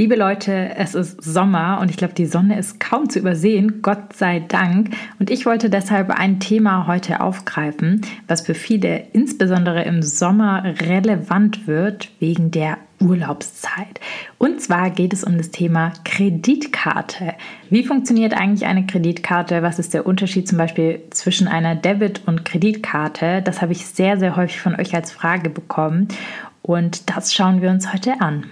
Liebe Leute, es ist Sommer und ich glaube, die Sonne ist kaum zu übersehen, Gott sei Dank. Und ich wollte deshalb ein Thema heute aufgreifen, was für viele insbesondere im Sommer relevant wird wegen der Urlaubszeit. Und zwar geht es um das Thema Kreditkarte. Wie funktioniert eigentlich eine Kreditkarte? Was ist der Unterschied zum Beispiel zwischen einer Debit- und Kreditkarte? Das habe ich sehr, sehr häufig von euch als Frage bekommen. Und das schauen wir uns heute an.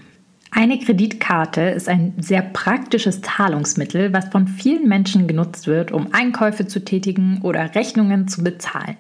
Eine Kreditkarte ist ein sehr praktisches Zahlungsmittel, was von vielen Menschen genutzt wird, um Einkäufe zu tätigen oder Rechnungen zu bezahlen.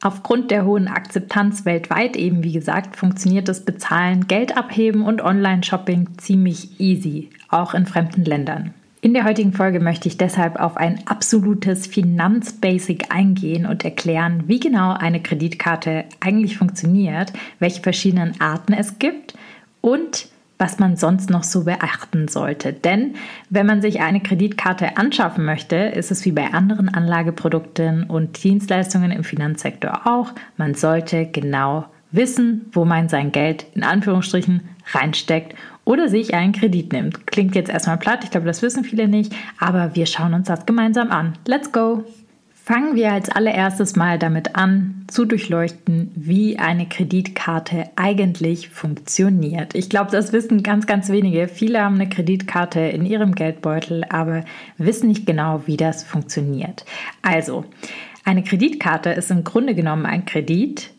Aufgrund der hohen Akzeptanz weltweit eben, wie gesagt, funktioniert das Bezahlen, Geld abheben und Online-Shopping ziemlich easy, auch in fremden Ländern. In der heutigen Folge möchte ich deshalb auf ein absolutes Finanzbasic eingehen und erklären, wie genau eine Kreditkarte eigentlich funktioniert, welche verschiedenen Arten es gibt und was man sonst noch so beachten sollte. Denn wenn man sich eine Kreditkarte anschaffen möchte, ist es wie bei anderen Anlageprodukten und Dienstleistungen im Finanzsektor auch. Man sollte genau wissen, wo man sein Geld in Anführungsstrichen reinsteckt oder sich einen Kredit nimmt. Klingt jetzt erstmal platt, ich glaube, das wissen viele nicht, aber wir schauen uns das gemeinsam an. Let's go! Fangen wir als allererstes mal damit an, zu durchleuchten, wie eine Kreditkarte eigentlich funktioniert. Ich glaube, das wissen ganz, ganz wenige. Viele haben eine Kreditkarte in ihrem Geldbeutel, aber wissen nicht genau, wie das funktioniert. Also, eine Kreditkarte ist im Grunde genommen ein Kredit,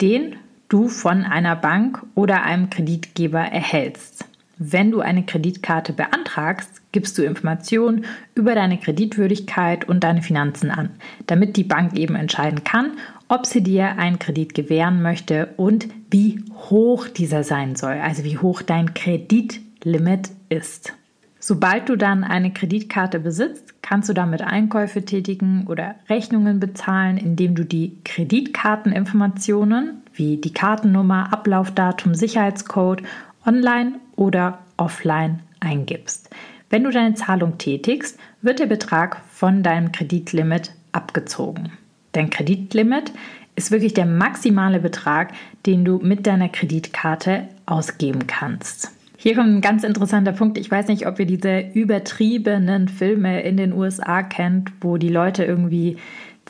den du von einer Bank oder einem Kreditgeber erhältst. Wenn du eine Kreditkarte beantragst, gibst du Informationen über deine Kreditwürdigkeit und deine Finanzen an, damit die Bank eben entscheiden kann, ob sie dir einen Kredit gewähren möchte und wie hoch dieser sein soll, also wie hoch dein Kreditlimit ist. Sobald du dann eine Kreditkarte besitzt, kannst du damit Einkäufe tätigen oder Rechnungen bezahlen, indem du die Kreditkarteninformationen wie die Kartennummer, Ablaufdatum, Sicherheitscode online oder offline eingibst. Wenn du deine Zahlung tätigst, wird der Betrag von deinem Kreditlimit abgezogen. Dein Kreditlimit ist wirklich der maximale Betrag, den du mit deiner Kreditkarte ausgeben kannst. Hier kommt ein ganz interessanter Punkt. Ich weiß nicht, ob ihr diese übertriebenen Filme in den USA kennt, wo die Leute irgendwie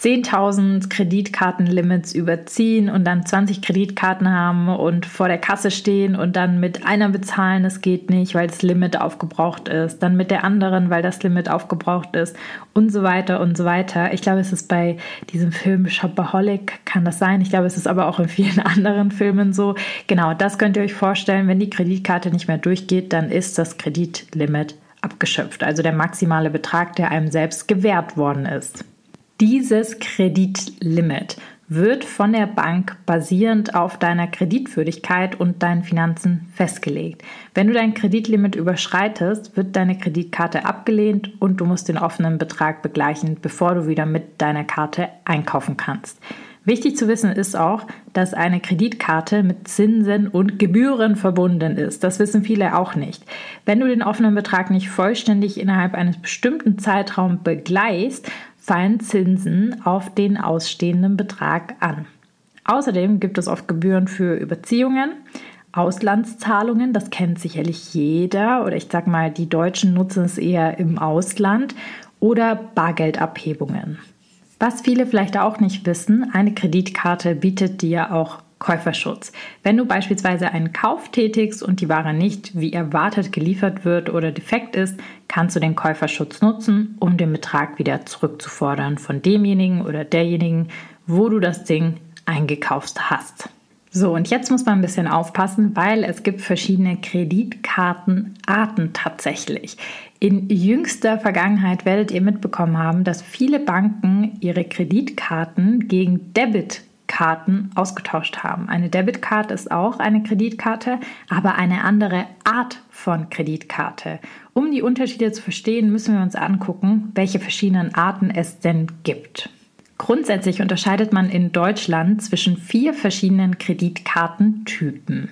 10.000 Kreditkartenlimits überziehen und dann 20 Kreditkarten haben und vor der Kasse stehen und dann mit einer bezahlen, das geht nicht, weil das Limit aufgebraucht ist, dann mit der anderen, weil das Limit aufgebraucht ist und so weiter und so weiter. Ich glaube, es ist bei diesem Film Shopaholic, kann das sein. Ich glaube, es ist aber auch in vielen anderen Filmen so. Genau, das könnt ihr euch vorstellen. Wenn die Kreditkarte nicht mehr durchgeht, dann ist das Kreditlimit abgeschöpft, also der maximale Betrag, der einem selbst gewährt worden ist. Dieses Kreditlimit wird von der Bank basierend auf deiner Kreditwürdigkeit und deinen Finanzen festgelegt. Wenn du dein Kreditlimit überschreitest, wird deine Kreditkarte abgelehnt und du musst den offenen Betrag begleichen, bevor du wieder mit deiner Karte einkaufen kannst. Wichtig zu wissen ist auch, dass eine Kreditkarte mit Zinsen und Gebühren verbunden ist. Das wissen viele auch nicht. Wenn du den offenen Betrag nicht vollständig innerhalb eines bestimmten Zeitraums begleichst, fallen Zinsen auf den ausstehenden Betrag an. Außerdem gibt es oft Gebühren für Überziehungen, Auslandszahlungen, das kennt sicherlich jeder oder ich sag mal, die Deutschen nutzen es eher im Ausland oder Bargeldabhebungen. Was viele vielleicht auch nicht wissen, eine Kreditkarte bietet dir auch Käuferschutz. Wenn du beispielsweise einen Kauf tätigst und die Ware nicht wie erwartet geliefert wird oder defekt ist, kannst du den Käuferschutz nutzen, um den Betrag wieder zurückzufordern von demjenigen oder derjenigen, wo du das Ding eingekauft hast. So, und jetzt muss man ein bisschen aufpassen, weil es gibt verschiedene Kreditkartenarten tatsächlich. In jüngster Vergangenheit werdet ihr mitbekommen haben, dass viele Banken ihre Kreditkarten gegen Debit Kreditkarten ausgetauscht haben. Eine Debitkarte ist auch eine Kreditkarte, aber eine andere Art von Kreditkarte. Um die Unterschiede zu verstehen, müssen wir uns angucken, welche verschiedenen Arten es denn gibt. Grundsätzlich unterscheidet man in Deutschland zwischen vier verschiedenen Kreditkartentypen.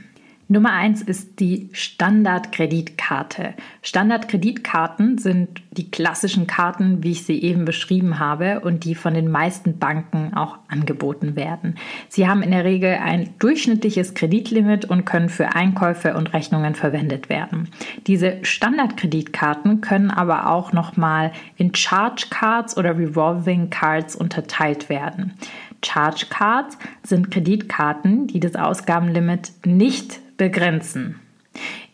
Nummer eins ist die Standardkreditkarte. Standardkreditkarten sind die klassischen Karten, wie ich sie eben beschrieben habe und die von den meisten Banken auch angeboten werden. Sie haben in der Regel ein durchschnittliches Kreditlimit und können für Einkäufe und Rechnungen verwendet werden. Diese Standardkreditkarten können aber auch nochmal in Charge Cards oder Revolving Cards unterteilt werden. Charge Cards sind Kreditkarten, die das Ausgabenlimit nicht begrenzen.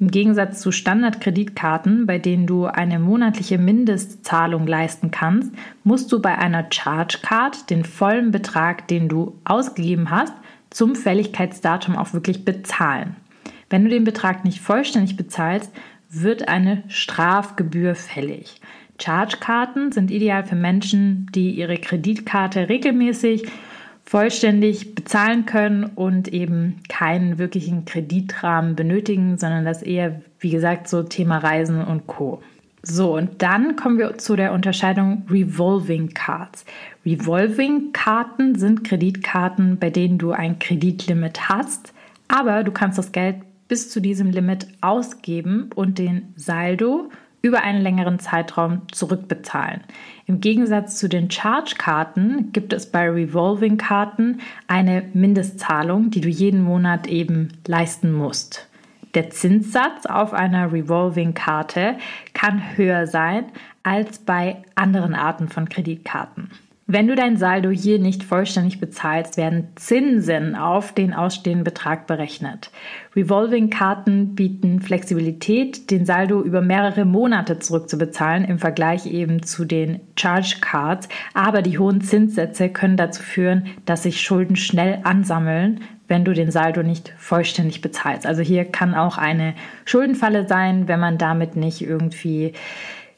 Im Gegensatz zu Standardkreditkarten, bei denen du eine monatliche Mindestzahlung leisten kannst, musst du bei einer Charge Card den vollen Betrag, den du ausgegeben hast, zum Fälligkeitsdatum auch wirklich bezahlen. Wenn du den Betrag nicht vollständig bezahlst, wird eine Strafgebühr fällig. Charge-Karten sind ideal für Menschen, die ihre Kreditkarte regelmäßig vollständig bezahlen können und eben keinen wirklichen Kreditrahmen benötigen, sondern das eher, wie gesagt, so Thema Reisen und Co. So, und dann kommen wir zu der Unterscheidung Revolving Cards. Revolving Karten sind Kreditkarten, bei denen du ein Kreditlimit hast, aber du kannst das Geld bis zu diesem Limit ausgeben und den Saldo über einen längeren Zeitraum zurückbezahlen. Im Gegensatz zu den Charge-Karten gibt es bei Revolving-Karten eine Mindestzahlung, die du jeden Monat eben leisten musst. Der Zinssatz auf einer Revolving-Karte kann höher sein als bei anderen Arten von Kreditkarten. Wenn du dein Saldo hier nicht vollständig bezahlst, werden Zinsen auf den ausstehenden Betrag berechnet. Revolving-Karten bieten Flexibilität, den Saldo über mehrere Monate zurückzubezahlen im Vergleich eben zu den Charge Cards, aber die hohen Zinssätze können dazu führen, dass sich Schulden schnell ansammeln, wenn du den Saldo nicht vollständig bezahlst. Also hier kann auch eine Schuldenfalle sein, wenn man damit nicht irgendwie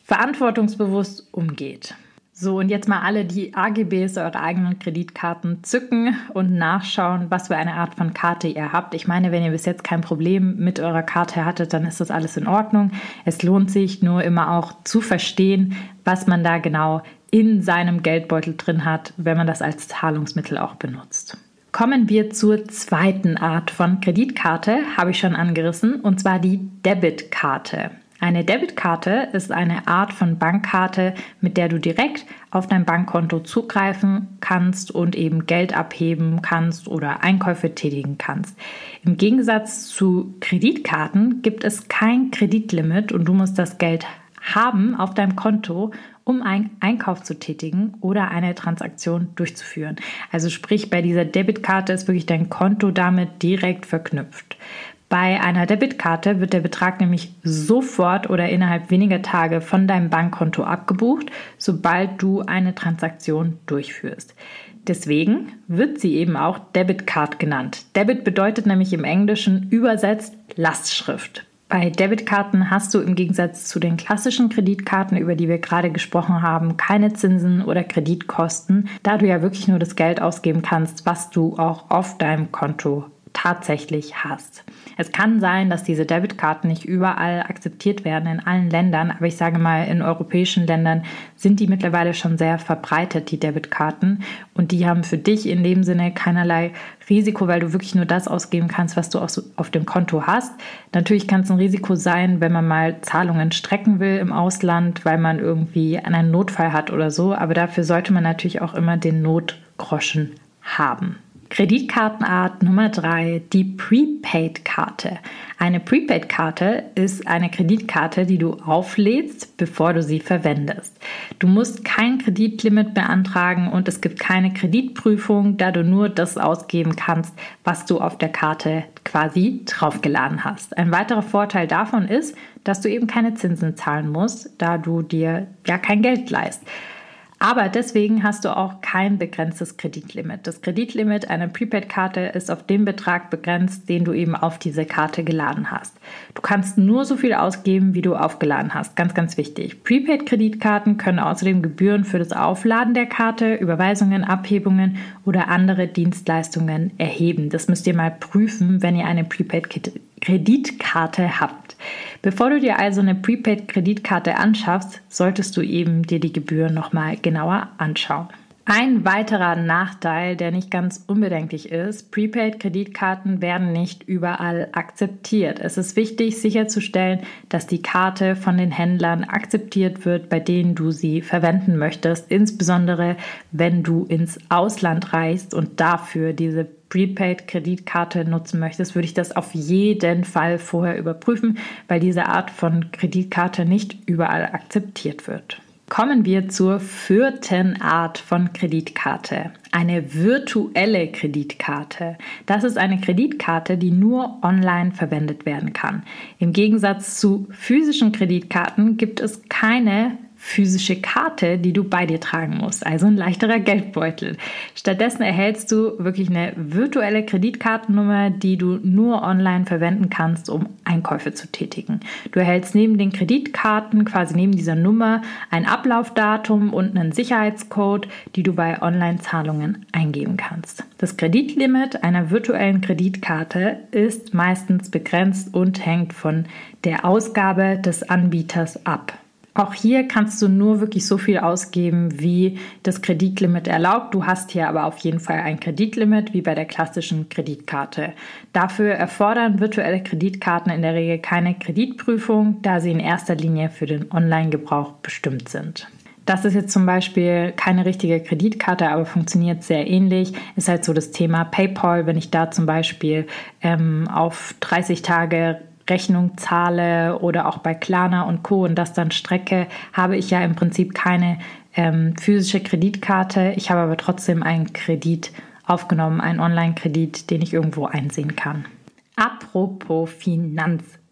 verantwortungsbewusst umgeht. So, und jetzt mal alle die AGBs eurer eigenen Kreditkarten zücken und nachschauen, was für eine Art von Karte ihr habt. Ich meine, wenn ihr bis jetzt kein Problem mit eurer Karte hattet, dann ist das alles in Ordnung. Es lohnt sich nur immer auch zu verstehen, was man da genau in seinem Geldbeutel drin hat, wenn man das als Zahlungsmittel auch benutzt. Kommen wir zur zweiten Art von Kreditkarte, habe ich schon angerissen, und zwar die Debitkarte. Eine Debitkarte ist eine Art von Bankkarte, mit der du direkt auf dein Bankkonto zugreifen kannst und eben Geld abheben kannst oder Einkäufe tätigen kannst. Im Gegensatz zu Kreditkarten gibt es kein Kreditlimit und du musst das Geld haben auf deinem Konto, um einen Einkauf zu tätigen oder eine Transaktion durchzuführen. Also sprich, bei dieser Debitkarte ist wirklich dein Konto damit direkt verknüpft. Bei einer Debitkarte wird der Betrag nämlich sofort oder innerhalb weniger Tage von deinem Bankkonto abgebucht, sobald du eine Transaktion durchführst. Deswegen wird sie eben auch Debitcard genannt. Debit bedeutet nämlich im Englischen übersetzt Lastschrift. Bei Debitkarten hast du im Gegensatz zu den klassischen Kreditkarten, über die wir gerade gesprochen haben, keine Zinsen oder Kreditkosten, da du ja wirklich nur das Geld ausgeben kannst, was du auch auf deinem Konto tatsächlich hast. Es kann sein, dass diese Debitkarten nicht überall akzeptiert werden in allen Ländern, aber ich sage mal, in europäischen Ländern sind die mittlerweile schon sehr verbreitet, die Debitkarten. Und die haben für dich in dem Sinne keinerlei Risiko, weil du wirklich nur das ausgeben kannst, was du auf dem Konto hast. Natürlich kann es ein Risiko sein, wenn man mal Zahlungen strecken will im Ausland, weil man irgendwie einen Notfall hat oder so. Aber dafür sollte man natürlich auch immer den Notgroschen haben. Kreditkartenart Nummer drei, die Prepaid-Karte. Eine Prepaid-Karte ist eine Kreditkarte, die du auflädst, bevor du sie verwendest. Du musst kein Kreditlimit beantragen und es gibt keine Kreditprüfung, da du nur das ausgeben kannst, was du auf der Karte quasi draufgeladen hast. Ein weiterer Vorteil davon ist, dass du eben keine Zinsen zahlen musst, da du dir ja kein Geld leist. Aber deswegen hast du auch kein begrenztes Kreditlimit. Das Kreditlimit einer Prepaid-Karte ist auf den Betrag begrenzt, den du eben auf diese Karte geladen hast. Du kannst nur so viel ausgeben, wie du aufgeladen hast. Ganz, ganz wichtig. Prepaid-Kreditkarten können außerdem Gebühren für das Aufladen der Karte, Überweisungen, Abhebungen oder andere Dienstleistungen erheben. Das müsst ihr mal prüfen, wenn ihr eine Prepaid-Kreditkarte habt. Bevor du dir also eine Prepaid-Kreditkarte anschaffst, solltest du eben dir die Gebühren nochmal genauer anschauen. Ein weiterer Nachteil, der nicht ganz unbedenklich ist, Prepaid-Kreditkarten werden nicht überall akzeptiert. Es ist wichtig sicherzustellen, dass die Karte von den Händlern akzeptiert wird, bei denen du sie verwenden möchtest, insbesondere wenn du ins Ausland reist und dafür diese Prepaid-Kreditkarte nutzen möchtest, würde ich das auf jeden Fall vorher überprüfen, weil diese Art von Kreditkarte nicht überall akzeptiert wird. Kommen wir zur vierten Art von Kreditkarte. Eine virtuelle Kreditkarte. Das ist eine Kreditkarte, die nur online verwendet werden kann. Im Gegensatz zu physischen Kreditkarten gibt es keine physische Karte, die du bei dir tragen musst, also ein leichterer Geldbeutel. Stattdessen erhältst du wirklich eine virtuelle Kreditkartennummer, die du nur online verwenden kannst, um Einkäufe zu tätigen. Du erhältst neben den Kreditkarten, quasi neben dieser Nummer, ein Ablaufdatum und einen Sicherheitscode, die du bei Online-Zahlungen eingeben kannst. Das Kreditlimit einer virtuellen Kreditkarte ist meistens begrenzt und hängt von der Ausgabe des Anbieters ab. Auch hier kannst du nur wirklich so viel ausgeben, wie das Kreditlimit erlaubt. Du hast hier aber auf jeden Fall ein Kreditlimit, wie bei der klassischen Kreditkarte. Dafür erfordern virtuelle Kreditkarten in der Regel keine Kreditprüfung, da sie in erster Linie für den Online-Gebrauch bestimmt sind. Das ist jetzt zum Beispiel keine richtige Kreditkarte, aber funktioniert sehr ähnlich. Ist halt so das Thema PayPal, wenn ich da zum Beispiel ähm, auf 30 Tage Rechnung zahle oder auch bei Klarna und Co. und das dann strecke, habe ich ja im Prinzip keine ähm, physische Kreditkarte. Ich habe aber trotzdem einen Kredit aufgenommen, einen Online-Kredit, den ich irgendwo einsehen kann. Apropos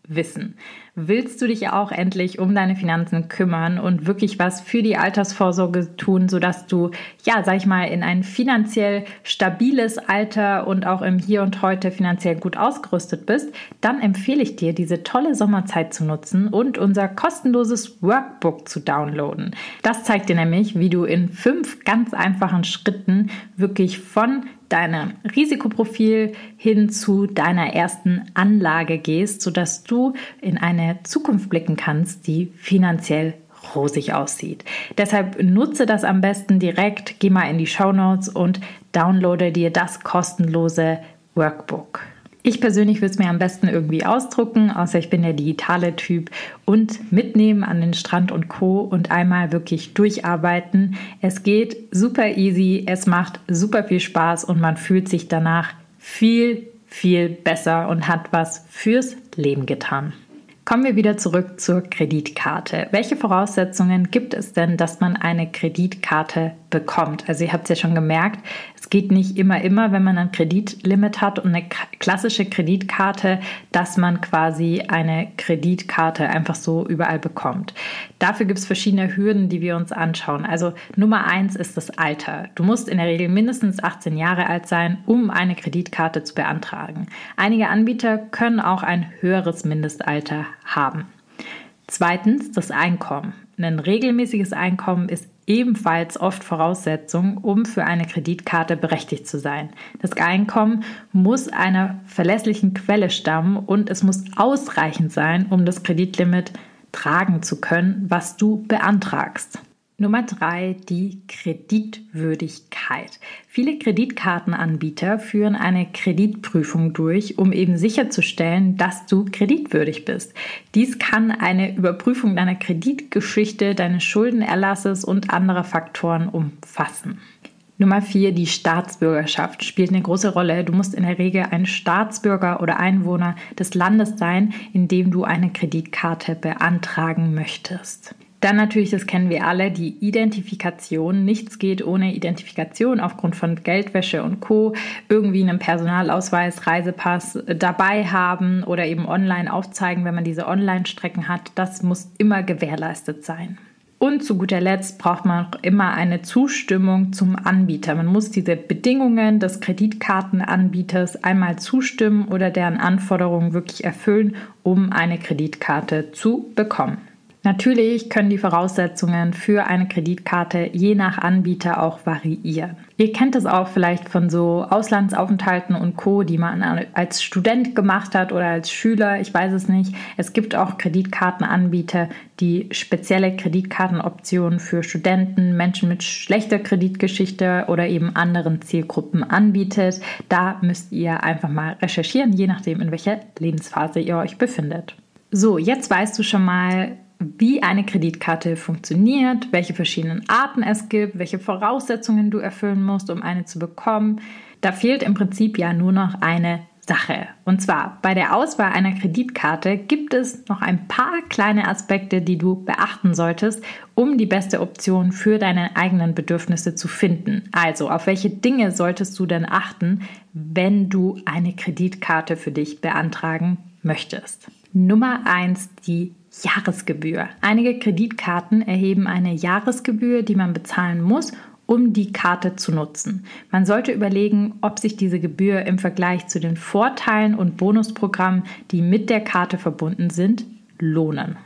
Finanzwissen willst du dich auch endlich um deine Finanzen kümmern und wirklich was für die Altersvorsorge tun, sodass du, ja, sag ich mal, in ein finanziell stabiles Alter und auch im Hier und Heute finanziell gut ausgerüstet bist, dann empfehle ich dir, diese tolle Sommerzeit zu nutzen und unser kostenloses Workbook zu downloaden. Das zeigt dir nämlich, wie du in fünf ganz einfachen Schritten wirklich von deinem Risikoprofil hin zu deiner ersten Anlage gehst, sodass du in eine Zukunft blicken kannst, die finanziell rosig aussieht. Deshalb nutze das am besten direkt, geh mal in die Show Notes und downloade dir das kostenlose Workbook. Ich persönlich würde es mir am besten irgendwie ausdrucken, außer ich bin der digitale Typ und mitnehmen an den Strand und Co. und einmal wirklich durcharbeiten. Es geht super easy, es macht super viel Spaß und man fühlt sich danach viel, viel besser und hat was fürs Leben getan. Kommen wir wieder zurück zur Kreditkarte. Welche Voraussetzungen gibt es denn, dass man eine Kreditkarte bekommt? Also ihr habt es ja schon gemerkt, es geht nicht immer, immer, wenn man ein Kreditlimit hat und eine klassische Kreditkarte, dass man quasi eine Kreditkarte einfach so überall bekommt. Dafür gibt es verschiedene Hürden, die wir uns anschauen. Also Nummer eins ist das Alter. Du musst in der Regel mindestens 18 Jahre alt sein, um eine Kreditkarte zu beantragen. Einige Anbieter können auch ein höheres Mindestalter haben. Zweitens das Einkommen. Ein regelmäßiges Einkommen ist ebenfalls oft Voraussetzung, um für eine Kreditkarte berechtigt zu sein. Das Einkommen muss einer verlässlichen Quelle stammen und es muss ausreichend sein, um das Kreditlimit tragen zu können, was du beantragst. Nummer drei, die Kreditwürdigkeit. Viele Kreditkartenanbieter führen eine Kreditprüfung durch, um eben sicherzustellen, dass du kreditwürdig bist. Dies kann eine Überprüfung deiner Kreditgeschichte, deines Schuldenerlasses und anderer Faktoren umfassen. Nummer vier, die Staatsbürgerschaft spielt eine große Rolle. Du musst in der Regel ein Staatsbürger oder Einwohner des Landes sein, in dem du eine Kreditkarte beantragen möchtest. Dann natürlich, das kennen wir alle, die Identifikation. Nichts geht ohne Identifikation aufgrund von Geldwäsche und Co. Irgendwie einen Personalausweis, Reisepass dabei haben oder eben online aufzeigen, wenn man diese Online-Strecken hat. Das muss immer gewährleistet sein. Und zu guter Letzt braucht man auch immer eine Zustimmung zum Anbieter. Man muss diese Bedingungen des Kreditkartenanbieters einmal zustimmen oder deren Anforderungen wirklich erfüllen, um eine Kreditkarte zu bekommen. Natürlich können die Voraussetzungen für eine Kreditkarte je nach Anbieter auch variieren. Ihr kennt es auch vielleicht von so Auslandsaufenthalten und Co, die man als Student gemacht hat oder als Schüler, ich weiß es nicht. Es gibt auch Kreditkartenanbieter, die spezielle Kreditkartenoptionen für Studenten, Menschen mit schlechter Kreditgeschichte oder eben anderen Zielgruppen anbietet. Da müsst ihr einfach mal recherchieren, je nachdem, in welcher Lebensphase ihr euch befindet. So, jetzt weißt du schon mal, wie eine Kreditkarte funktioniert, welche verschiedenen Arten es gibt, welche Voraussetzungen du erfüllen musst, um eine zu bekommen. Da fehlt im Prinzip ja nur noch eine Sache. Und zwar bei der Auswahl einer Kreditkarte gibt es noch ein paar kleine Aspekte, die du beachten solltest, um die beste Option für deine eigenen Bedürfnisse zu finden. Also, auf welche Dinge solltest du denn achten, wenn du eine Kreditkarte für dich beantragen möchtest? Nummer eins die Jahresgebühr. Einige Kreditkarten erheben eine Jahresgebühr, die man bezahlen muss, um die Karte zu nutzen. Man sollte überlegen, ob sich diese Gebühr im Vergleich zu den Vorteilen und Bonusprogrammen, die mit der Karte verbunden sind, lohnen.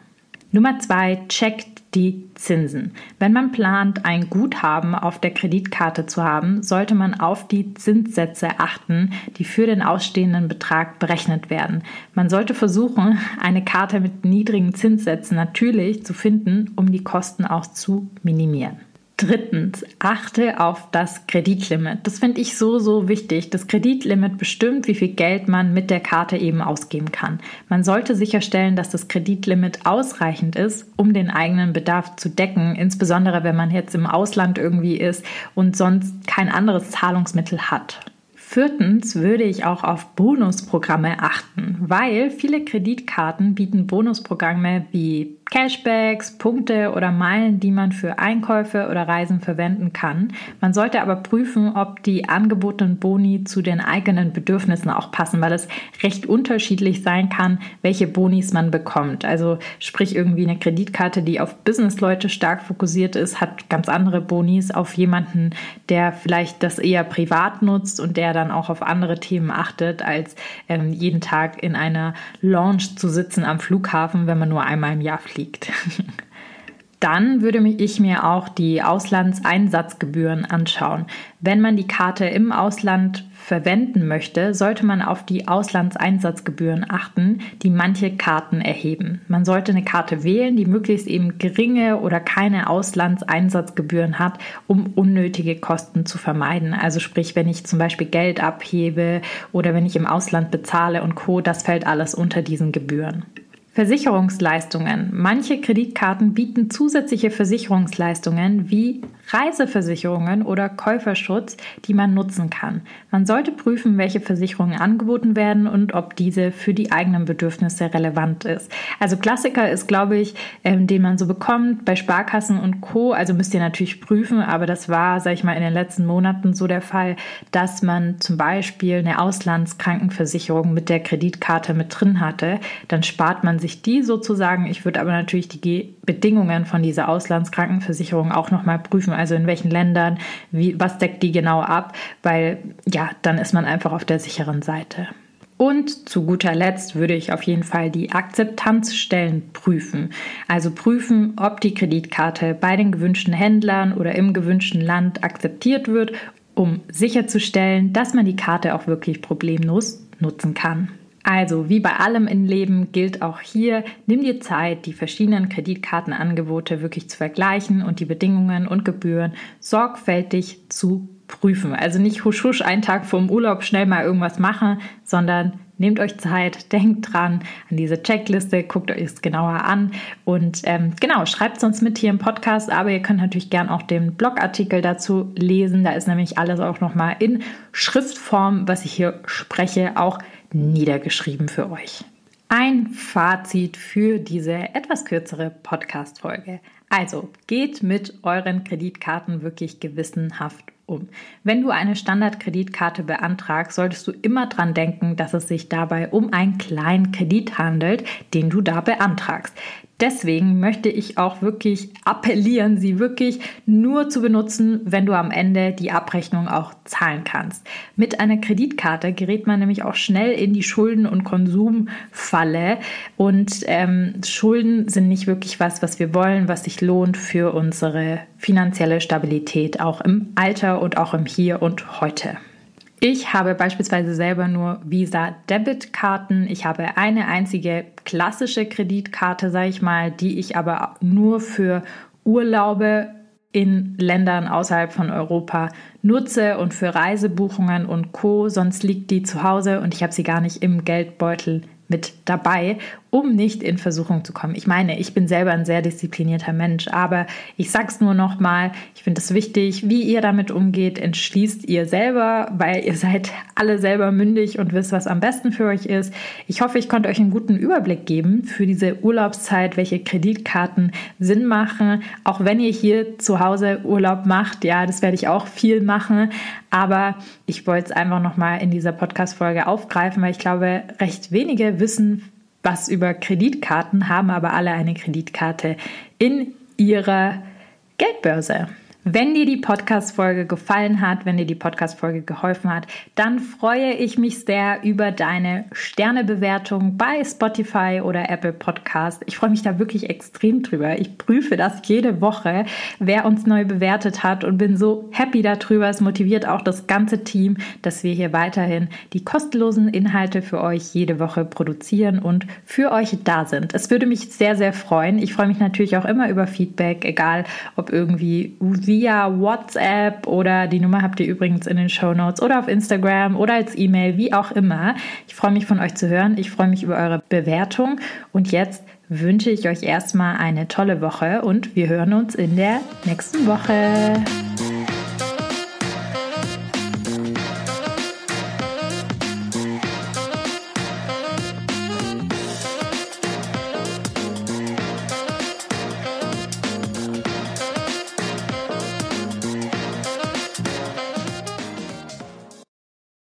Nummer zwei, checkt die Zinsen. Wenn man plant, ein Guthaben auf der Kreditkarte zu haben, sollte man auf die Zinssätze achten, die für den ausstehenden Betrag berechnet werden. Man sollte versuchen, eine Karte mit niedrigen Zinssätzen natürlich zu finden, um die Kosten auch zu minimieren. Drittens, achte auf das Kreditlimit. Das finde ich so, so wichtig. Das Kreditlimit bestimmt, wie viel Geld man mit der Karte eben ausgeben kann. Man sollte sicherstellen, dass das Kreditlimit ausreichend ist, um den eigenen Bedarf zu decken, insbesondere wenn man jetzt im Ausland irgendwie ist und sonst kein anderes Zahlungsmittel hat. Viertens würde ich auch auf Bonusprogramme achten, weil viele Kreditkarten bieten Bonusprogramme wie Cashbacks, Punkte oder Meilen, die man für Einkäufe oder Reisen verwenden kann. Man sollte aber prüfen, ob die angebotenen Boni zu den eigenen Bedürfnissen auch passen, weil es recht unterschiedlich sein kann, welche Bonis man bekommt. Also sprich irgendwie eine Kreditkarte, die auf Businessleute stark fokussiert ist, hat ganz andere Bonis auf jemanden, der vielleicht das eher privat nutzt und der dann auch auf andere Themen achtet, als ähm, jeden Tag in einer Lounge zu sitzen am Flughafen, wenn man nur einmal im Jahr fliegt fliegt. Dann würde ich mir auch die Auslandseinsatzgebühren anschauen. Wenn man die Karte im Ausland verwenden möchte, sollte man auf die Auslandseinsatzgebühren achten, die manche Karten erheben. Man sollte eine Karte wählen, die möglichst eben geringe oder keine Auslandseinsatzgebühren hat, um unnötige Kosten zu vermeiden. Also sprich, wenn ich zum Beispiel Geld abhebe oder wenn ich im Ausland bezahle und Co, das fällt alles unter diesen Gebühren. Versicherungsleistungen. Manche Kreditkarten bieten zusätzliche Versicherungsleistungen wie Reiseversicherungen oder Käuferschutz, die man nutzen kann. Man sollte prüfen, welche Versicherungen angeboten werden und ob diese für die eigenen Bedürfnisse relevant ist. Also Klassiker ist, glaube ich, ähm, den man so bekommt bei Sparkassen und Co. Also müsst ihr natürlich prüfen, aber das war, sage ich mal, in den letzten Monaten so der Fall, dass man zum Beispiel eine Auslandskrankenversicherung mit der Kreditkarte mit drin hatte. Dann spart man sich sich die sozusagen. Ich würde aber natürlich die Bedingungen von dieser Auslandskrankenversicherung auch nochmal prüfen. Also in welchen Ländern, wie, was deckt die genau ab, weil ja, dann ist man einfach auf der sicheren Seite. Und zu guter Letzt würde ich auf jeden Fall die Akzeptanzstellen prüfen. Also prüfen, ob die Kreditkarte bei den gewünschten Händlern oder im gewünschten Land akzeptiert wird, um sicherzustellen, dass man die Karte auch wirklich problemlos nutzen kann. Also, wie bei allem im Leben gilt auch hier, nimm dir Zeit, die verschiedenen Kreditkartenangebote wirklich zu vergleichen und die Bedingungen und Gebühren sorgfältig zu prüfen. Also nicht husch husch einen Tag vorm Urlaub schnell mal irgendwas machen, sondern nehmt euch Zeit, denkt dran an diese Checkliste, guckt euch es genauer an und ähm, genau, schreibt es uns mit hier im Podcast, aber ihr könnt natürlich gern auch den Blogartikel dazu lesen. Da ist nämlich alles auch nochmal in Schriftform, was ich hier spreche, auch niedergeschrieben für euch. Ein Fazit für diese etwas kürzere Podcast-Folge. Also geht mit euren Kreditkarten wirklich gewissenhaft um. Wenn du eine Standardkreditkarte beantragst, solltest du immer dran denken, dass es sich dabei um einen kleinen Kredit handelt, den du da beantragst. Deswegen möchte ich auch wirklich appellieren, sie wirklich nur zu benutzen, wenn du am Ende die Abrechnung auch zahlen kannst. Mit einer Kreditkarte gerät man nämlich auch schnell in die Schulden- und Konsumfalle. Und ähm, Schulden sind nicht wirklich was, was wir wollen, was sich lohnt für unsere finanzielle Stabilität, auch im Alter und auch im Hier und heute. Ich habe beispielsweise selber nur Visa-Debit-Karten. Ich habe eine einzige klassische Kreditkarte, sage ich mal, die ich aber nur für Urlaube in Ländern außerhalb von Europa nutze und für Reisebuchungen und Co. Sonst liegt die zu Hause und ich habe sie gar nicht im Geldbeutel mit dabei, um nicht in Versuchung zu kommen. Ich meine, ich bin selber ein sehr disziplinierter Mensch, aber ich sag's nur noch mal, ich finde es wichtig, wie ihr damit umgeht, entschließt ihr selber, weil ihr seid alle selber mündig und wisst, was am besten für euch ist. Ich hoffe, ich konnte euch einen guten Überblick geben für diese Urlaubszeit, welche Kreditkarten Sinn machen, auch wenn ihr hier zu Hause Urlaub macht. Ja, das werde ich auch viel machen, aber ich wollte es einfach noch mal in dieser Podcast Folge aufgreifen, weil ich glaube, recht wenige wissen, was über Kreditkarten, haben aber alle eine Kreditkarte in ihrer Geldbörse. Wenn dir die Podcast-Folge gefallen hat, wenn dir die Podcast-Folge geholfen hat, dann freue ich mich sehr über deine Sternebewertung bei Spotify oder Apple Podcast. Ich freue mich da wirklich extrem drüber. Ich prüfe das jede Woche, wer uns neu bewertet hat und bin so happy darüber. Es motiviert auch das ganze Team, dass wir hier weiterhin die kostenlosen Inhalte für euch jede Woche produzieren und für euch da sind. Es würde mich sehr, sehr freuen. Ich freue mich natürlich auch immer über Feedback, egal ob irgendwie wie via WhatsApp oder die Nummer habt ihr übrigens in den Show Notes oder auf Instagram oder als E-Mail, wie auch immer. Ich freue mich von euch zu hören. Ich freue mich über eure Bewertung und jetzt wünsche ich euch erstmal eine tolle Woche und wir hören uns in der nächsten Woche.